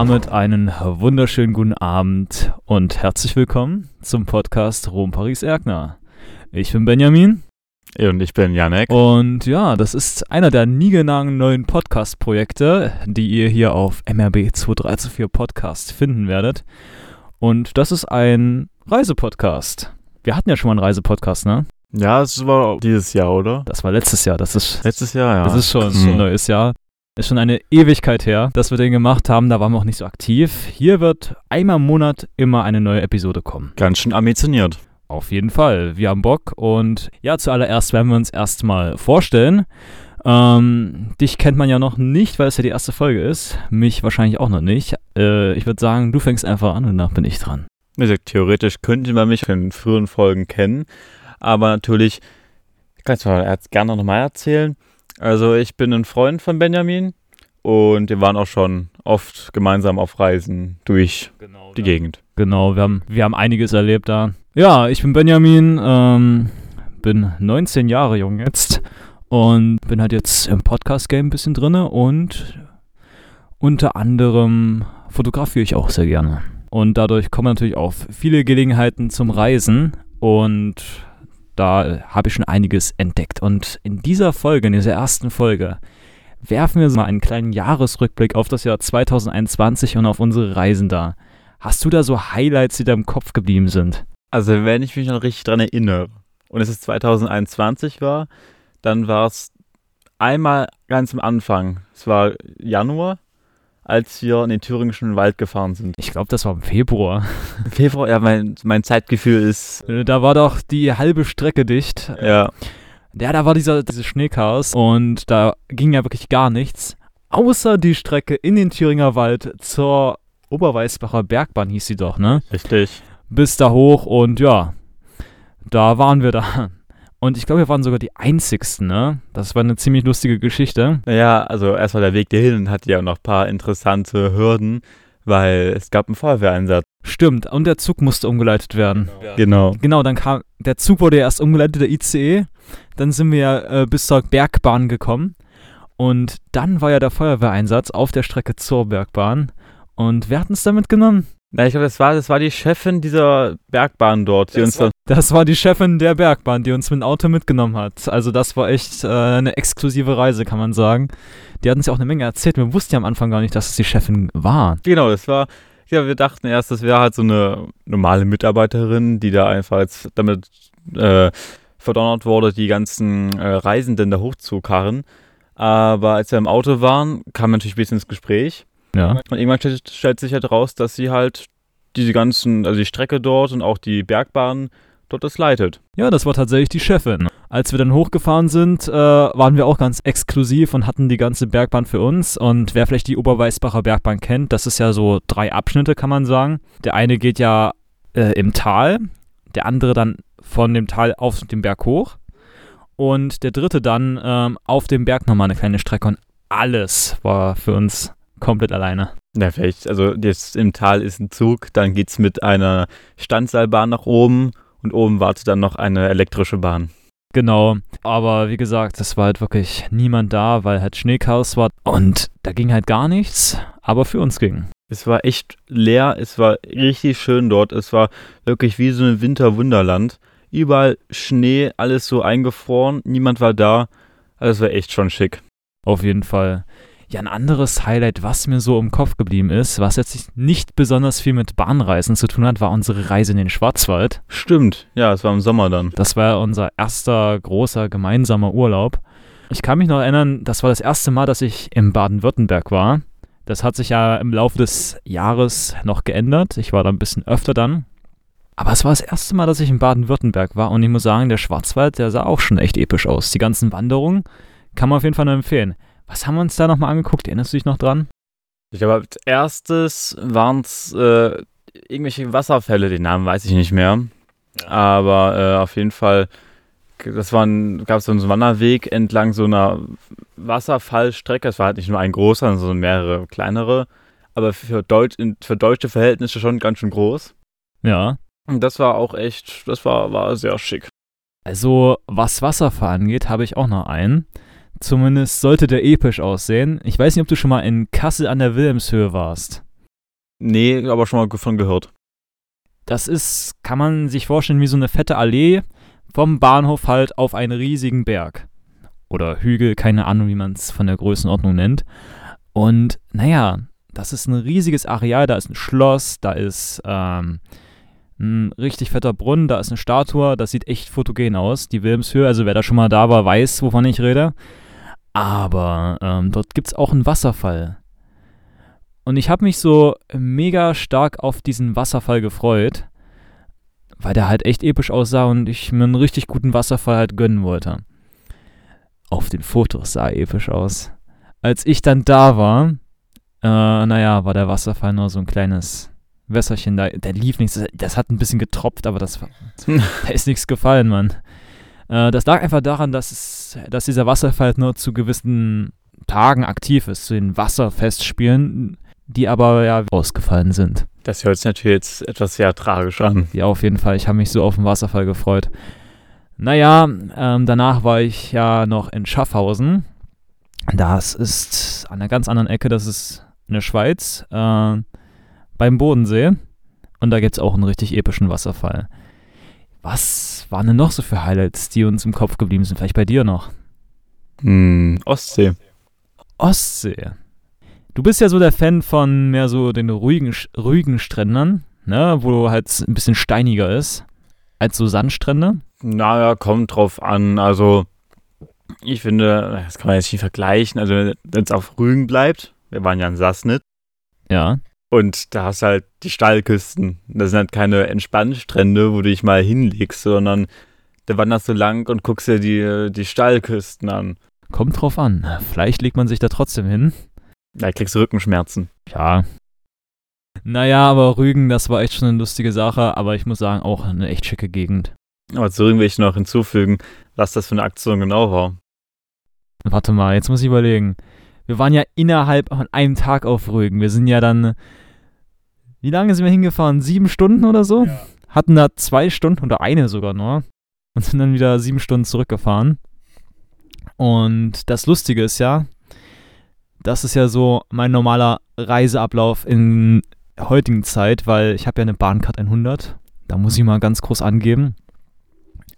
damit einen wunderschönen guten Abend und herzlich willkommen zum Podcast Rom Paris Erkner. Ich bin Benjamin. Und ich bin Janek. Und ja, das ist einer der niegenagten neuen Podcast-Projekte, die ihr hier auf MRB 2324 Podcast finden werdet. Und das ist ein Reisepodcast. Wir hatten ja schon mal einen Reisepodcast, ne? Ja, es war dieses Jahr, oder? Das war letztes Jahr. Das ist letztes Jahr, ja. Das ist schon ein neues Jahr. Ist schon eine Ewigkeit her, dass wir den gemacht haben. Da waren wir auch nicht so aktiv. Hier wird einmal im Monat immer eine neue Episode kommen. Ganz schön ambitioniert. Auf jeden Fall. Wir haben Bock. Und ja, zuallererst werden wir uns erstmal vorstellen. Ähm, dich kennt man ja noch nicht, weil es ja die erste Folge ist. Mich wahrscheinlich auch noch nicht. Äh, ich würde sagen, du fängst einfach an und danach bin ich dran. Theoretisch könnte man mich in früheren Folgen kennen. Aber natürlich, ich kann es mal gerne nochmal erzählen. Also ich bin ein Freund von Benjamin und wir waren auch schon oft gemeinsam auf Reisen durch genau, die ja. Gegend. Genau, wir haben, wir haben einiges erlebt da. Ja, ich bin Benjamin, ähm, bin 19 Jahre jung jetzt und bin halt jetzt im Podcast-Game ein bisschen drin und unter anderem fotografiere ich auch sehr gerne. Und dadurch kommen natürlich auch viele Gelegenheiten zum Reisen und da habe ich schon einiges entdeckt. Und in dieser Folge, in dieser ersten Folge, werfen wir mal einen kleinen Jahresrückblick auf das Jahr 2021 und auf unsere Reisen da. Hast du da so Highlights, die da im Kopf geblieben sind? Also, wenn ich mich noch richtig dran erinnere und es ist 2021 war, dann war es einmal ganz am Anfang. Es war Januar als wir in den thüringischen Wald gefahren sind. Ich glaube, das war im Februar. Februar, ja, mein, mein Zeitgefühl ist. Äh, da war doch die halbe Strecke dicht. Ja. Ja, da war dieser, dieses Schneechaos und da ging ja wirklich gar nichts. Außer die Strecke in den Thüringer Wald zur Oberweißbacher Bergbahn hieß sie doch, ne? Richtig. Bis da hoch und ja, da waren wir da. Und ich glaube, wir waren sogar die Einzigsten, ne? Das war eine ziemlich lustige Geschichte. Ja, also erstmal der Weg dahin hatte ja noch ein paar interessante Hürden, weil es gab einen Feuerwehreinsatz. Stimmt, und der Zug musste umgeleitet werden. Genau. Genau, genau dann kam, der Zug wurde ja erst umgeleitet, der ICE. Dann sind wir äh, bis zur Bergbahn gekommen. Und dann war ja der Feuerwehreinsatz auf der Strecke zur Bergbahn. Und wer hat uns da mitgenommen? Na, ich glaube, das war, das war die Chefin dieser Bergbahn dort, die das uns dann. Das war die Chefin der Bergbahn, die uns mit dem Auto mitgenommen hat. Also, das war echt äh, eine exklusive Reise, kann man sagen. Die hat uns ja auch eine Menge erzählt. Wir wussten ja am Anfang gar nicht, dass es die Chefin war. Genau, das war. Ja, wir dachten erst, das wäre halt so eine normale Mitarbeiterin, die da einfach jetzt damit äh, verdonnert wurde, die ganzen äh, Reisenden da hochzukarren. Aber als wir im Auto waren, kam natürlich ein bisschen ins Gespräch. Ja. Und irgendwann stellt, stellt sich halt raus, dass sie halt diese ganzen, also die Strecke dort und auch die Bergbahn dort das leitet. Ja, das war tatsächlich die Chefin. Als wir dann hochgefahren sind, äh, waren wir auch ganz exklusiv und hatten die ganze Bergbahn für uns. Und wer vielleicht die Oberweißbacher Bergbahn kennt, das ist ja so drei Abschnitte, kann man sagen. Der eine geht ja äh, im Tal, der andere dann von dem Tal auf den Berg hoch und der dritte dann ähm, auf dem Berg nochmal eine kleine Strecke. Und alles war für uns komplett alleine. Ja, vielleicht, also jetzt im Tal ist ein Zug, dann geht es mit einer Standseilbahn nach oben und oben wartet dann noch eine elektrische Bahn. Genau, aber wie gesagt, es war halt wirklich niemand da, weil halt Schneechaos war und da ging halt gar nichts, aber für uns ging. Es war echt leer, es war richtig schön dort, es war wirklich wie so ein Winterwunderland. Überall Schnee, alles so eingefroren, niemand war da, also es war echt schon schick. Auf jeden Fall. Ja, ein anderes Highlight, was mir so im Kopf geblieben ist, was jetzt nicht besonders viel mit Bahnreisen zu tun hat, war unsere Reise in den Schwarzwald. Stimmt, ja, es war im Sommer dann. Das war unser erster großer gemeinsamer Urlaub. Ich kann mich noch erinnern, das war das erste Mal, dass ich im Baden-Württemberg war. Das hat sich ja im Laufe des Jahres noch geändert. Ich war da ein bisschen öfter dann. Aber es war das erste Mal, dass ich in Baden-Württemberg war und ich muss sagen, der Schwarzwald, der sah auch schon echt episch aus. Die ganzen Wanderungen kann man auf jeden Fall nur empfehlen. Was haben wir uns da nochmal angeguckt? Erinnerst du dich noch dran? Ich glaube, als erstes waren es äh, irgendwelche Wasserfälle, den Namen weiß ich nicht mehr. Aber äh, auf jeden Fall, das gab es so einen Wanderweg entlang so einer Wasserfallstrecke. Es war halt nicht nur ein großer, sondern mehrere kleinere. Aber für, Deutsch, für deutsche Verhältnisse schon ganz schön groß. Ja. Das war auch echt, das war, war sehr schick. Also, was Wasserfall angeht, habe ich auch noch einen. Zumindest sollte der episch aussehen. Ich weiß nicht, ob du schon mal in Kassel an der Wilhelmshöhe warst. Nee, aber schon mal von gehört. Das ist, kann man sich vorstellen, wie so eine fette Allee vom Bahnhof halt auf einen riesigen Berg. Oder Hügel, keine Ahnung, wie man es von der Größenordnung nennt. Und naja, das ist ein riesiges Areal, da ist ein Schloss, da ist ähm, ein richtig fetter Brunnen, da ist eine Statue, das sieht echt fotogen aus, die Wilhelmshöhe. Also wer da schon mal da war, weiß, wovon ich rede. Aber ähm, dort gibt es auch einen Wasserfall. Und ich habe mich so mega stark auf diesen Wasserfall gefreut, weil der halt echt episch aussah und ich mir einen richtig guten Wasserfall halt gönnen wollte. Auf den Fotos sah er episch aus. Als ich dann da war, äh, naja, war der Wasserfall nur so ein kleines Wässerchen da. Der lief nichts, das hat ein bisschen getropft, aber das, da ist nichts gefallen, Mann. Äh, das lag einfach daran, dass, es, dass dieser Wasserfall nur zu gewissen Tagen aktiv ist, zu den Wasserfestspielen, die aber ja ausgefallen sind. Das hört sich natürlich jetzt etwas sehr tragisch an. Ja, auf jeden Fall. Ich habe mich so auf den Wasserfall gefreut. Naja, ähm, danach war ich ja noch in Schaffhausen. Das ist an einer ganz anderen Ecke, das ist in der Schweiz, äh, beim Bodensee. Und da gibt es auch einen richtig epischen Wasserfall. Was waren denn noch so für Highlights, die uns im Kopf geblieben sind? Vielleicht bei dir noch? Hm, Ostsee. Ostsee. Du bist ja so der Fan von mehr so den ruhigen, ruhigen Strändern, ne, wo halt ein bisschen steiniger ist, als so Sandstrände. Naja, kommt drauf an. Also, ich finde, das kann man jetzt nicht vergleichen. Also, wenn es auf Rügen bleibt, wir waren ja in Sassnitz. Ja. Und da hast du halt die Steilküsten. Das sind halt keine Entspannstrände, wo du dich mal hinlegst, sondern da wanderst du lang und guckst dir die, die Steilküsten an. Kommt drauf an. Vielleicht legt man sich da trotzdem hin. Da kriegst du Rückenschmerzen. Ja. Naja, aber Rügen, das war echt schon eine lustige Sache, aber ich muss sagen, auch eine echt schicke Gegend. Aber zu Rügen will ich noch hinzufügen, was das für eine Aktion genau war. Warte mal, jetzt muss ich überlegen. Wir waren ja innerhalb von einem Tag auf Rügen. Wir sind ja dann. Wie lange sind wir hingefahren? Sieben Stunden oder so? Ja. Hatten da zwei Stunden oder eine sogar nur. Und sind dann wieder sieben Stunden zurückgefahren. Und das Lustige ist ja, das ist ja so mein normaler Reiseablauf in heutigen Zeit, weil ich habe ja eine Bahncard 100. Da muss ich mal ganz groß angeben.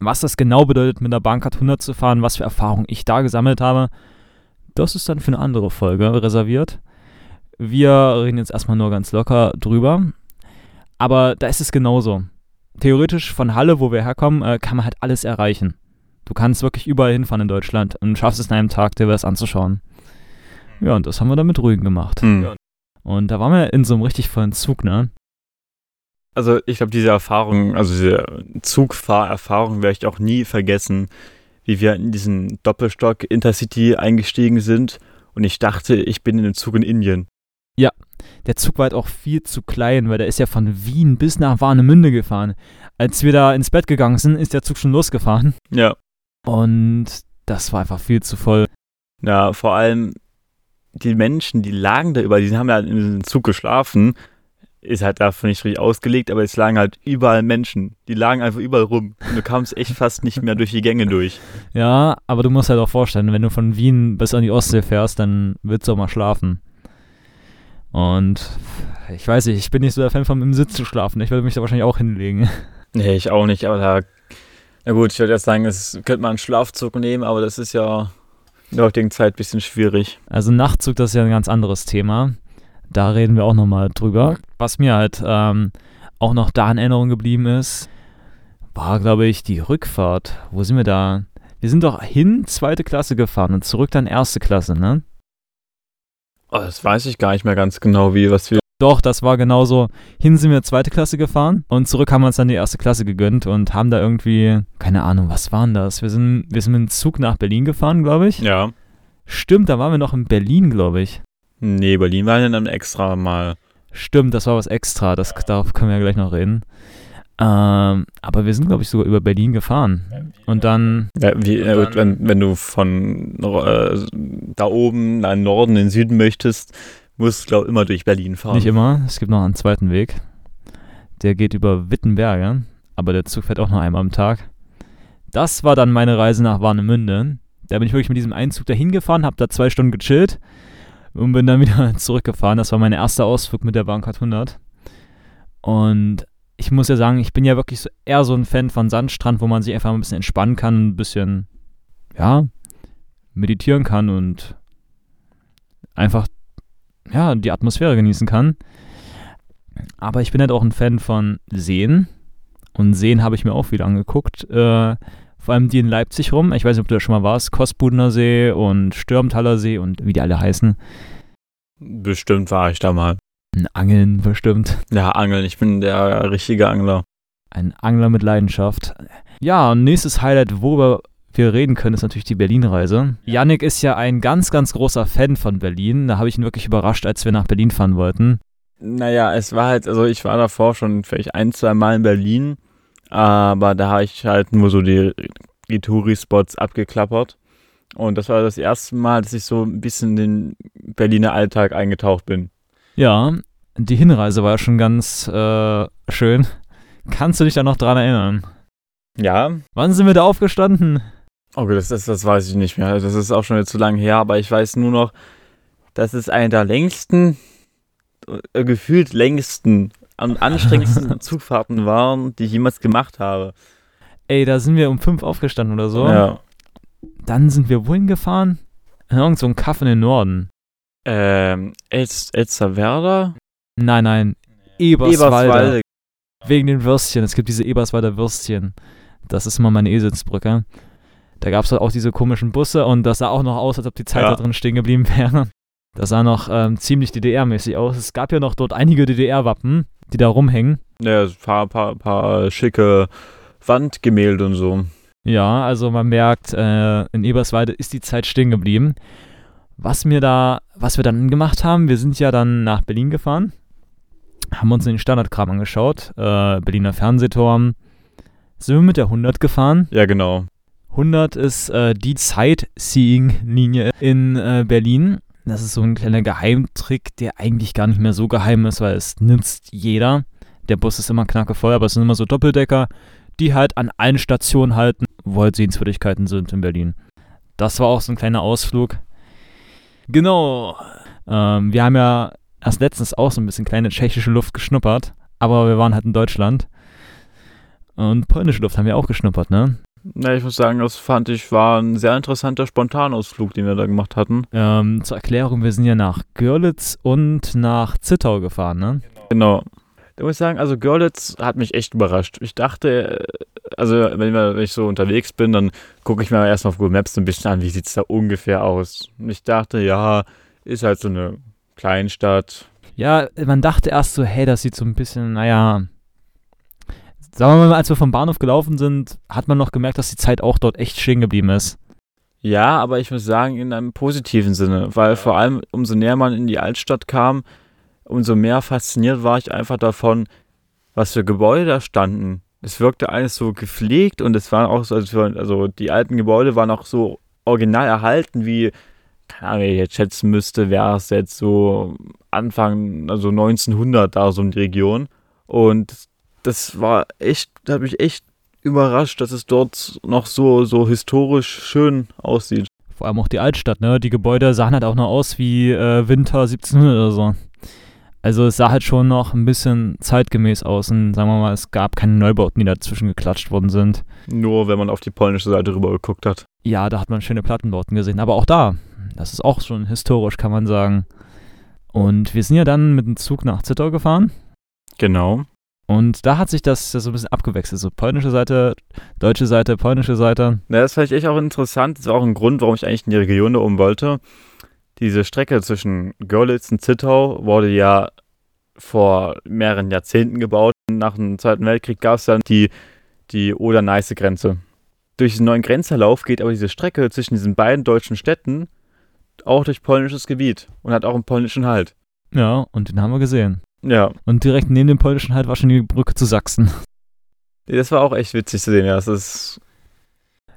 Was das genau bedeutet, mit der Bahncard 100 zu fahren, was für Erfahrungen ich da gesammelt habe, das ist dann für eine andere Folge reserviert. Wir reden jetzt erstmal nur ganz locker drüber. Aber da ist es genauso. Theoretisch von Halle, wo wir herkommen, äh, kann man halt alles erreichen. Du kannst wirklich überall hinfahren in Deutschland und schaffst es in einem Tag, dir was anzuschauen. Ja, und das haben wir dann mit Rügen gemacht. Mhm. Und da waren wir in so einem richtig vollen Zug, ne? Also ich glaube, diese Erfahrung, also diese Zugfahrerfahrung werde ich auch nie vergessen, wie wir in diesen Doppelstock Intercity eingestiegen sind und ich dachte, ich bin in einem Zug in Indien. Ja, der Zug war halt auch viel zu klein, weil der ist ja von Wien bis nach Warnemünde gefahren. Als wir da ins Bett gegangen sind, ist der Zug schon losgefahren. Ja. Und das war einfach viel zu voll. Ja, vor allem die Menschen, die lagen da über, die haben ja in diesem Zug geschlafen, ist halt dafür nicht richtig ausgelegt, aber es lagen halt überall Menschen. Die lagen einfach überall rum. Und du kamst echt fast nicht mehr durch die Gänge durch. Ja, aber du musst halt auch vorstellen, wenn du von Wien bis an die Ostsee fährst, dann willst du auch mal schlafen. Und ich weiß nicht, ich bin nicht so der Fan von im Sitz zu schlafen. Ich würde mich da wahrscheinlich auch hinlegen. Nee, ich auch nicht, aber da. Na gut, ich würde erst sagen, es könnte man einen Schlafzug nehmen, aber das ist ja in der heutigen Zeit ein bisschen schwierig. Also Nachtzug, das ist ja ein ganz anderes Thema. Da reden wir auch nochmal drüber. Was mir halt ähm, auch noch da in Erinnerung geblieben ist, war, glaube ich, die Rückfahrt. Wo sind wir da? Wir sind doch hin zweite Klasse gefahren und zurück dann erste Klasse, ne? Oh, das weiß ich gar nicht mehr ganz genau, wie, was wir. Doch, das war genauso. Hin sind wir zweite Klasse gefahren und zurück haben wir uns dann die erste Klasse gegönnt und haben da irgendwie, keine Ahnung, was waren das? Wir sind, wir sind mit dem Zug nach Berlin gefahren, glaube ich. Ja. Stimmt, da waren wir noch in Berlin, glaube ich. Nee, Berlin war dann extra mal. Stimmt, das war was extra, das, darauf können wir ja gleich noch reden. Ähm, aber wir sind, glaube ich, sogar über Berlin gefahren. Und dann. Ja, wie, äh, dann wenn, wenn du von äh, da oben nach Norden in den Süden möchtest, musst du, glaube ich, immer durch Berlin fahren. Nicht immer, es gibt noch einen zweiten Weg. Der geht über Wittenberge, aber der Zug fährt auch nur einmal am Tag. Das war dann meine Reise nach Warnemünde. Da bin ich wirklich mit diesem Einzug dahin gefahren, habe da zwei Stunden gechillt und bin dann wieder zurückgefahren. Das war mein erster Ausflug mit der Bahncard 100. Und ich muss ja sagen, ich bin ja wirklich so eher so ein Fan von Sandstrand, wo man sich einfach ein bisschen entspannen kann, ein bisschen, ja, meditieren kann und einfach, ja, die Atmosphäre genießen kann. Aber ich bin halt auch ein Fan von Seen. Und Seen habe ich mir auch wieder angeguckt. Äh, vor allem die in Leipzig rum. Ich weiß nicht, ob du da schon mal warst. Kostbudener See und Stürmtaler See und wie die alle heißen. Bestimmt war ich da mal. Ein Angeln bestimmt. Ja, Angeln. Ich bin der richtige Angler. Ein Angler mit Leidenschaft. Ja, und nächstes Highlight, worüber wir reden können, ist natürlich die Berlin-Reise. Yannick ist ja ein ganz, ganz großer Fan von Berlin. Da habe ich ihn wirklich überrascht, als wir nach Berlin fahren wollten. Naja, es war halt, also ich war davor schon vielleicht ein, zwei Mal in Berlin, aber da habe ich halt nur so die, die Touri-Spots abgeklappert. Und das war das erste Mal, dass ich so ein bisschen in den Berliner Alltag eingetaucht bin. Ja, die Hinreise war ja schon ganz äh, schön. Kannst du dich da noch dran erinnern? Ja. Wann sind wir da aufgestanden? Okay, das, das, das weiß ich nicht mehr. Das ist auch schon jetzt zu lange her, aber ich weiß nur noch, das ist eine der längsten, äh, gefühlt längsten und anstrengendsten Zugfahrten waren, die ich jemals gemacht habe. Ey, da sind wir um fünf aufgestanden oder so. Ja. Dann sind wir wohin gefahren? Irgend so ein Kaff in den Norden. Ähm, Els, Elsterwerda? Nein, nein. Eberswalde. Eberswalde. Wegen den Würstchen. Es gibt diese Eberswalder Würstchen. Das ist immer meine Eselsbrücke. Da gab es halt auch diese komischen Busse und das sah auch noch aus, als ob die Zeit Ja. da drin stehen geblieben wäre. Das sah noch ähm, ziemlich DDR-mäßig aus. Es gab ja noch dort einige DDR-Wappen, die da rumhängen. Ja, ein paar, paar, paar schicke Wandgemälde und so. Ja, also man merkt, äh, in Eberswalde ist die Zeit stehen geblieben. Was mir da, was wir dann gemacht haben, wir sind ja dann nach Berlin gefahren, haben uns den Standardkram angeschaut, äh, Berliner Fernsehturm, sind wir mit der 100 gefahren. Ja, genau. 100 ist äh, die Sightseeing-Linie in äh, Berlin. Das ist so ein kleiner Geheimtrick, der eigentlich gar nicht mehr so geheim ist, weil es nutzt jeder. Der Bus ist immer knackevoll, aber es sind immer so Doppeldecker, die halt an allen Stationen halten, wo halt Sehenswürdigkeiten sind in Berlin. Das war auch so ein kleiner Ausflug. Genau. Ähm, wir haben ja erst letztens auch so ein bisschen kleine tschechische Luft geschnuppert, aber wir waren halt in Deutschland. Und polnische Luft haben wir auch geschnuppert, ne? Na, ich muss sagen, das fand ich war ein sehr interessanter Spontanausflug, den wir da gemacht hatten. Ähm, zur Erklärung, wir sind ja nach Görlitz und nach Zittau gefahren, ne? Genau. Da muss ich sagen, also Görlitz hat mich echt überrascht. Ich dachte, äh, also wenn, ich so unterwegs bin, dann gucke ich mir erstmal auf Google Maps ein bisschen an, wie sieht es da ungefähr aus. Und ich dachte, ja, ist halt so eine Kleinstadt. Ja, man dachte erst so, hey, das sieht so ein bisschen, naja. Sagen wir mal, als wir vom Bahnhof gelaufen sind, hat man noch gemerkt, dass die Zeit auch dort echt stehen geblieben ist. Ja, aber ich muss sagen, in einem positiven Sinne, weil vor allem umso näher man in die Altstadt kam, umso mehr fasziniert war ich einfach davon, was für Gebäude da standen. Es wirkte alles so gepflegt und es waren auch so, also die alten Gebäude waren auch so original erhalten, wie, keine Ahnung, wenn ich jetzt schätzen müsste, wäre es jetzt so Anfang, also 1900 da so in die Region. Und das war echt, da hat mich echt überrascht, dass es dort noch so, so historisch schön aussieht. Vor allem auch die Altstadt, ne? Die Gebäude sahen halt auch noch aus wie äh, Winter 1700 oder so. Also es sah halt schon noch ein bisschen zeitgemäß aus und sagen wir mal, es gab keine Neubauten, die dazwischen geklatscht worden sind. Nur wenn man auf die polnische Seite rüber geguckt hat. Ja, da hat man schöne Plattenbauten gesehen, aber auch da, das ist auch schon historisch, kann man sagen. Und wir sind ja dann mit dem Zug nach Zittau gefahren Genau. Und da hat sich das so ein bisschen abgewechselt. So polnische Seite, deutsche Seite, polnische Seite. Na, das fand ich echt auch interessant. Das war auch ein Grund, warum ich eigentlich in die Region da oben wollte. Diese Strecke zwischen Görlitz und Zittau wurde ja vor mehreren Jahrzehnten gebaut. Nach dem Zweiten Weltkrieg gab es dann die, die Oder-Neiße-Grenze. Durch den neuen Grenzverlauf geht aber diese Strecke zwischen diesen beiden deutschen Städten auch durch polnisches Gebiet und hat auch einen polnischen Halt. Ja, und den haben wir gesehen. Ja, Und direkt neben dem polnischen Halt war schon die Brücke zu Sachsen. das war auch echt witzig zu sehen. Ja, das ist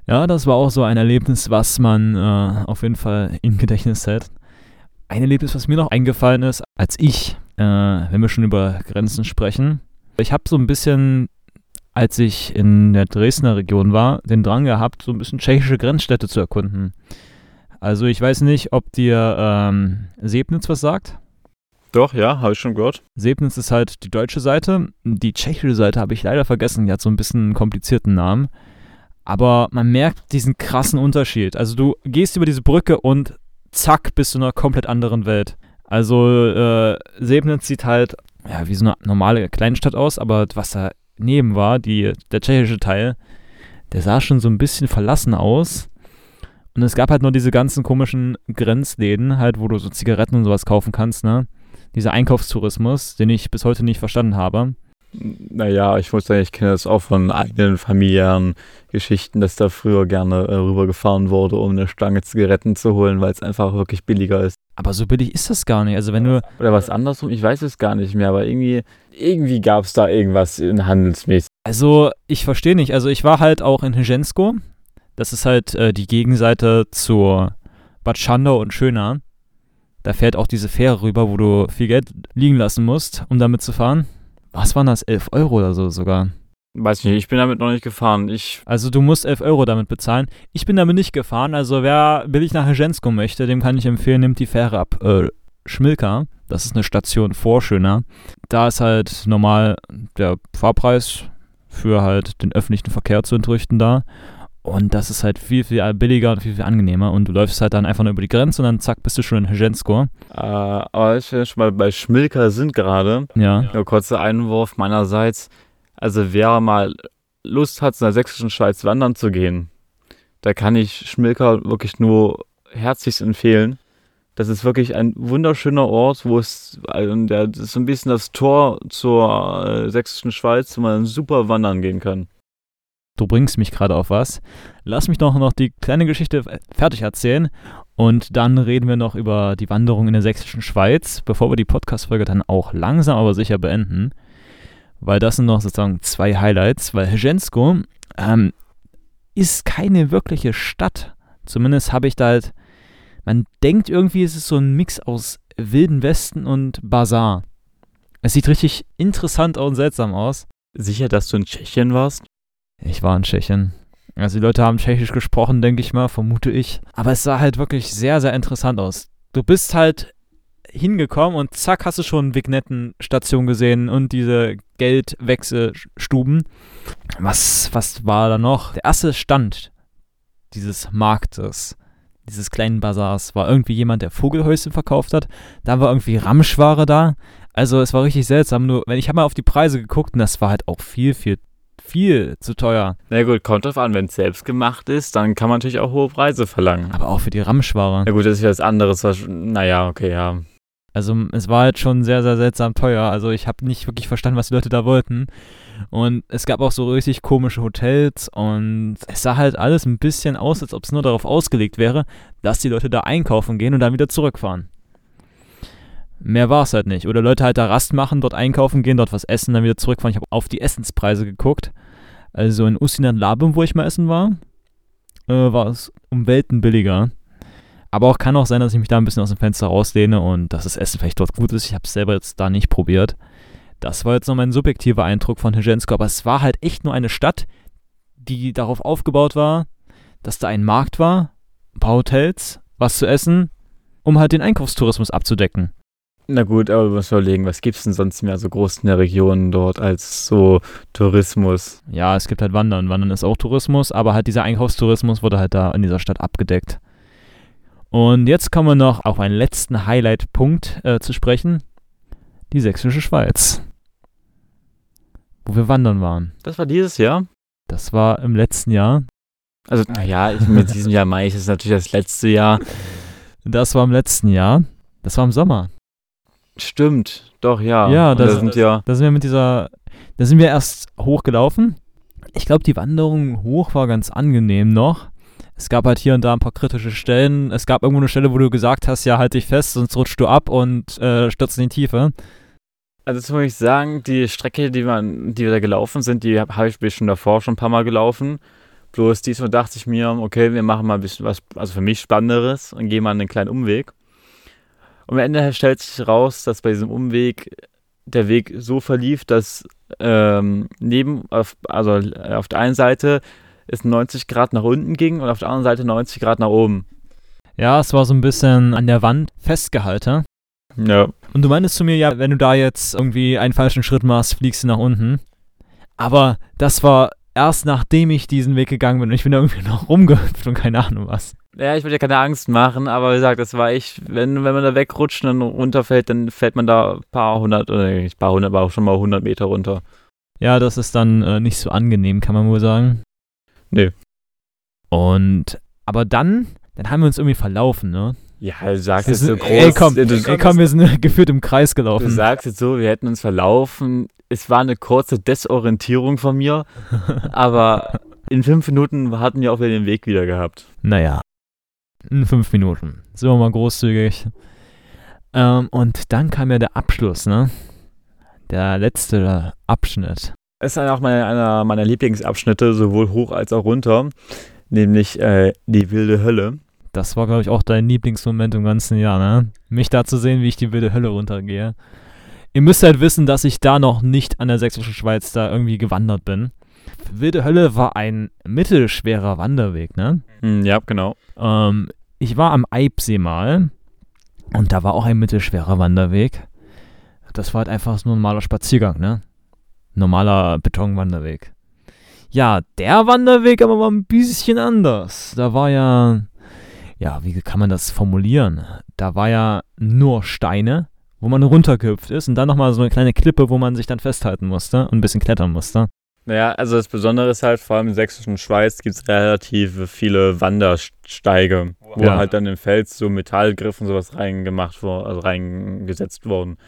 Ja, das war auch so ein Erlebnis, was man äh, auf jeden Fall im Gedächtnis hält. Ein Erlebnis, was mir noch eingefallen ist, als ich, äh, wenn wir schon über Grenzen sprechen. Ich habe so ein bisschen, als ich in der Dresdner Region war, den Drang gehabt, so ein bisschen tschechische Grenzstädte zu erkunden. Also ich weiß nicht, ob dir ähm, Sebnitz was sagt. Doch, ja, habe ich schon gehört. Sebnitz ist halt die deutsche Seite. Die tschechische Seite habe ich leider vergessen. Die hat so ein bisschen einen komplizierten Namen. Aber man merkt diesen krassen Unterschied. Also du gehst über diese Brücke und zack, bist du in einer komplett anderen Welt. Also äh, Sebnitz sieht halt ja, wie so eine normale Kleinstadt aus, aber was daneben war, die, der tschechische Teil, der sah schon so ein bisschen verlassen aus. Und es gab halt nur diese ganzen komischen Grenzläden, halt, wo du so Zigaretten und sowas kaufen kannst, ne? Dieser Einkaufstourismus, den ich bis heute nicht verstanden habe. Naja, ich muss sagen, ich kenne das auch von eigenen familiären Geschichten, dass da früher gerne äh, rübergefahren wurde, um eine Stange Zigaretten zu holen, weil es einfach wirklich billiger ist. Aber so billig ist das gar nicht. Also wenn du. Oder was andersrum, ich weiß es gar nicht mehr, aber irgendwie, irgendwie gab es da irgendwas in handelsmäßig. Also ich verstehe nicht. Also ich war halt auch in Hejensko. Das ist halt äh, die Gegenseite zur Bad Schandau und Schöner. Da fährt auch diese Fähre rüber, wo du viel Geld liegen lassen musst, um damit zu fahren. Was waren das? 11 Euro oder so sogar. Weiß nicht, ich bin damit noch nicht gefahren. Ich also du musst 11 Euro damit bezahlen. Ich bin damit nicht gefahren. Also wer billig nach Hejensko möchte, dem kann ich empfehlen, nimmt die Fähre ab äh, Schmilka. Das ist eine Station vor Schöner. Da ist halt normal der Fahrpreis für halt den öffentlichen Verkehr zu entrichten da. Und das ist halt viel, viel billiger und viel, viel angenehmer. Und du läufst halt dann einfach nur über die Grenze und dann zack, bist du schon in Hejensko. Äh, aber ich wir schon mal bei Schmilka sind gerade. Ja. Nur kurzer Einwurf meinerseits. Also wer mal Lust hat, in der sächsischen Schweiz wandern zu gehen, da kann ich Schmilka wirklich nur herzlich empfehlen. Das ist wirklich ein wunderschöner Ort, wo es, also der, das ist so ein bisschen das Tor zur äh, sächsischen Schweiz, wo man super wandern gehen kann. Du bringst mich gerade auf was. Lass mich doch noch die kleine Geschichte fertig erzählen und dann reden wir noch über die Wanderung in der sächsischen Schweiz, bevor wir die Podcast-Folge dann auch langsam aber sicher beenden. Weil das sind noch sozusagen zwei Highlights, weil Hejensko ähm, ist keine wirkliche Stadt. Zumindest habe ich da halt, man denkt irgendwie, es ist so ein Mix aus Wilden Westen und Bazar. Es sieht richtig interessant und seltsam aus. Sicher, dass du in Tschechien warst? Ich war in Tschechien. Also die Leute haben Tschechisch gesprochen, denke ich mal, vermute ich. Aber es sah halt wirklich sehr, sehr interessant aus. Du bist halt hingekommen und zack, hast du schon Vignettenstation gesehen und diese Geldwechselstuben. Was, was war da noch? Der erste Stand dieses Marktes, dieses kleinen Bazars, war irgendwie jemand, der Vogelhäuschen verkauft hat. Da war irgendwie Ramschware da. Also es war richtig seltsam. Nur, wenn ich habe mal auf die Preise geguckt und das war halt auch viel, viel viel zu teuer. Na gut, kommt drauf an, wenn es selbst gemacht ist, dann kann man natürlich auch hohe Preise verlangen. Aber auch für die Ramschware. Na gut, das ist ja was anderes. Naja, okay, ja. Also es war halt schon sehr, sehr seltsam teuer. Also ich habe nicht wirklich verstanden, was die Leute da wollten. Und es gab auch so richtig komische Hotels und es sah halt alles ein bisschen aus, als ob es nur darauf ausgelegt wäre, dass die Leute da einkaufen gehen und dann wieder zurückfahren. Mehr war es halt nicht. Oder Leute halt da Rast machen, dort einkaufen gehen, dort was essen, dann wieder zurückfahren. Ich habe auf die Essenspreise geguckt. Also in Usinan Labum, wo ich mal essen war, äh, war es um Welten billiger. Aber auch kann auch sein, dass ich mich da ein bisschen aus dem Fenster rauslehne und dass das Essen vielleicht dort gut ist. Ich habe es selber jetzt da nicht probiert. Das war jetzt noch mein subjektiver Eindruck von Hejensko, aber es war halt echt nur eine Stadt, die darauf aufgebaut war, dass da ein Markt war, ein paar Hotels, was zu essen, um halt den Einkaufstourismus abzudecken. Na gut, aber wir müssen überlegen, was gibt es denn sonst mehr so groß in der Region dort als so Tourismus? Ja, es gibt halt Wandern. Wandern ist auch Tourismus, aber halt dieser Einkaufstourismus wurde halt da in dieser Stadt abgedeckt. Und jetzt kommen wir noch auf einen letzten Highlight-Punkt äh, zu sprechen. Die Sächsische Schweiz. Wo wir wandern waren. Das war dieses Jahr? Das war im letzten Jahr. Also, naja, mit diesem Jahr meine ich, das ist natürlich das letzte Jahr. Das war im letzten Jahr. Das war im Sommer. Stimmt, doch, ja. Ja, da sind, ja. Da sind wir mit dieser. Da sind wir erst hochgelaufen. Ich glaube, die Wanderung hoch war ganz angenehm noch es gab halt hier und da ein paar kritische Stellen. Es gab irgendwo eine Stelle, wo du gesagt hast, ja, halt dich fest, sonst rutschst du ab und äh, stürzt in die Tiefe. Also das muss ich sagen, die Strecke, die, man, die wir da gelaufen sind, die habe ich schon davor schon ein paar Mal gelaufen. Bloß diesmal dachte ich mir, okay, wir machen mal ein bisschen was, also für mich Spannenderes und gehen mal einen kleinen Umweg. Und am Ende stellt sich raus, dass bei diesem Umweg der Weg so verlief, dass ähm, neben, auf, also auf der einen Seite es 90 Grad nach unten ging und auf der anderen Seite 90 Grad nach oben. Ja, es war so ein bisschen an der Wand festgehalten. Ja. Und du meintest zu mir, ja, wenn du da jetzt irgendwie einen falschen Schritt machst, fliegst du nach unten. Aber das war erst nachdem ich diesen Weg gegangen bin und ich bin da irgendwie noch rumgehüpft und keine Ahnung was. Ja, ich wollte ja keine Angst machen, aber wie gesagt, das war echt, wenn, wenn man da wegrutscht und dann runterfällt, dann fällt man da ein paar hundert, oder nicht ein paar hundert, aber auch schon mal hundert Meter runter. Ja, das ist dann äh, nicht so angenehm, kann man wohl sagen. Nee. Und, aber dann, dann haben wir uns irgendwie verlaufen, ne? Ja, du sagst jetzt so groß. ey, komm, du, ey, komm, wir sind geführt im Kreis du gelaufen. sagst jetzt so, wir hätten uns verlaufen. Es war eine kurze Desorientierung von mir, aber in fünf Minuten hatten wir auch wieder den Weg wieder gehabt. Naja, in fünf Minuten. Sind wir mal großzügig. Ähm, und dann kam ja der Abschluss, ne? Der letzte Abschnitt. Es ist auch meine, einer meiner Lieblingsabschnitte, sowohl hoch als auch runter, nämlich äh, die wilde Hölle. Das war, glaube ich, auch dein Lieblingsmoment im ganzen Jahr, ne? Mich da zu sehen, wie ich die wilde Hölle runtergehe. Ihr müsst halt wissen, dass ich da noch nicht an der sächsischen Schweiz da irgendwie gewandert bin. Wilde Hölle war ein mittelschwerer Wanderweg, ne? Hm, ja, genau. Ähm, ich war am Eibsee mal und da war auch ein mittelschwerer Wanderweg. Das war halt einfach nur ein normaler Spaziergang, ne? Normaler Betonwanderweg. Ja, der Wanderweg aber war ein bisschen anders. Da war ja, ja, wie kann man das formulieren? Da war ja nur Steine, wo man runtergehüpft ist und dann nochmal so eine kleine Klippe, wo man sich dann festhalten musste und ein bisschen klettern musste. Naja, also das Besondere ist halt, vor allem in der sächsischen Schweiz gibt es relativ viele Wandersteige, wo Ja. halt dann im Fels so Metallgriff und sowas reingemacht also reingesetzt wurden.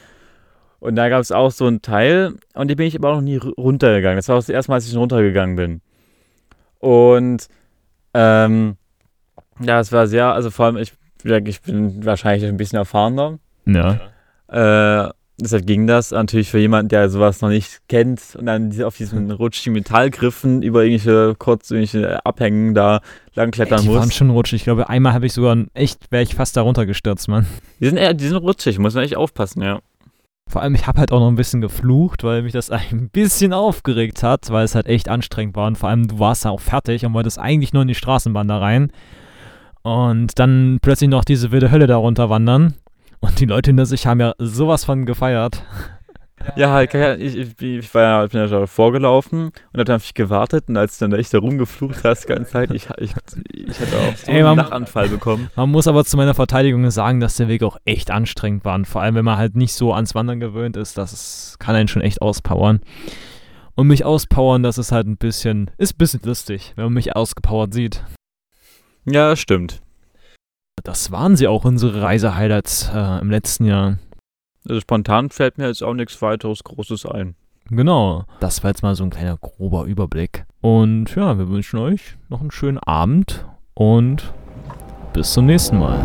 Und da gab es auch so einen Teil, und den bin ich aber auch noch nie ru- runtergegangen. Das war auch das erste Mal, als ich runtergegangen bin. Und ähm, ja, es war sehr, also vor allem, ich, ich bin wahrscheinlich ein bisschen erfahrener. Ja. Äh, deshalb ging das natürlich für jemanden, der sowas noch nicht kennt und dann diese- auf diesen rutschigen Metallgriffen über irgendwelche kurz irgendwelche Abhängen da langklettern Ey, die waren muss. schon rutschig. Ich glaube, einmal habe ich sogar, echt, wäre ich fast da runtergestürzt, Mann. Die sind, eher, die sind rutschig, muss man echt aufpassen, ja. Vor allem, ich habe halt auch noch ein bisschen geflucht, weil mich das ein bisschen aufgeregt hat, weil es halt echt anstrengend war. Und vor allem, du warst da auch fertig und wolltest eigentlich nur in die Straßenbahn da rein. Und dann plötzlich noch diese wilde Hölle da runterwandern. Und die Leute hinter sich haben ja sowas von gefeiert. Ja, ich, ich, ich war ja, ich bin ja schon vorgelaufen und hab dann dich gewartet und als du dann echt da rumgeflucht hast die ganze Zeit, ich, ich, ich hatte auch so Ey, einen Lachanfall bekommen. Man muss aber zu meiner Verteidigung sagen, dass der Weg auch echt anstrengend war. Und vor allem, wenn man halt nicht so ans Wandern gewöhnt ist, das ist, kann einen schon echt auspowern. Und mich auspowern, das ist halt ein bisschen, ist ein bisschen lustig, wenn man mich ausgepowert sieht. Ja, stimmt. Das waren sie auch, unsere Reisehighlights äh, im letzten Jahr. Also spontan fällt mir jetzt auch nichts weiteres Großes ein. Genau. Das war jetzt mal so ein kleiner grober Überblick. Und ja, wir wünschen euch noch einen schönen Abend und bis zum nächsten Mal.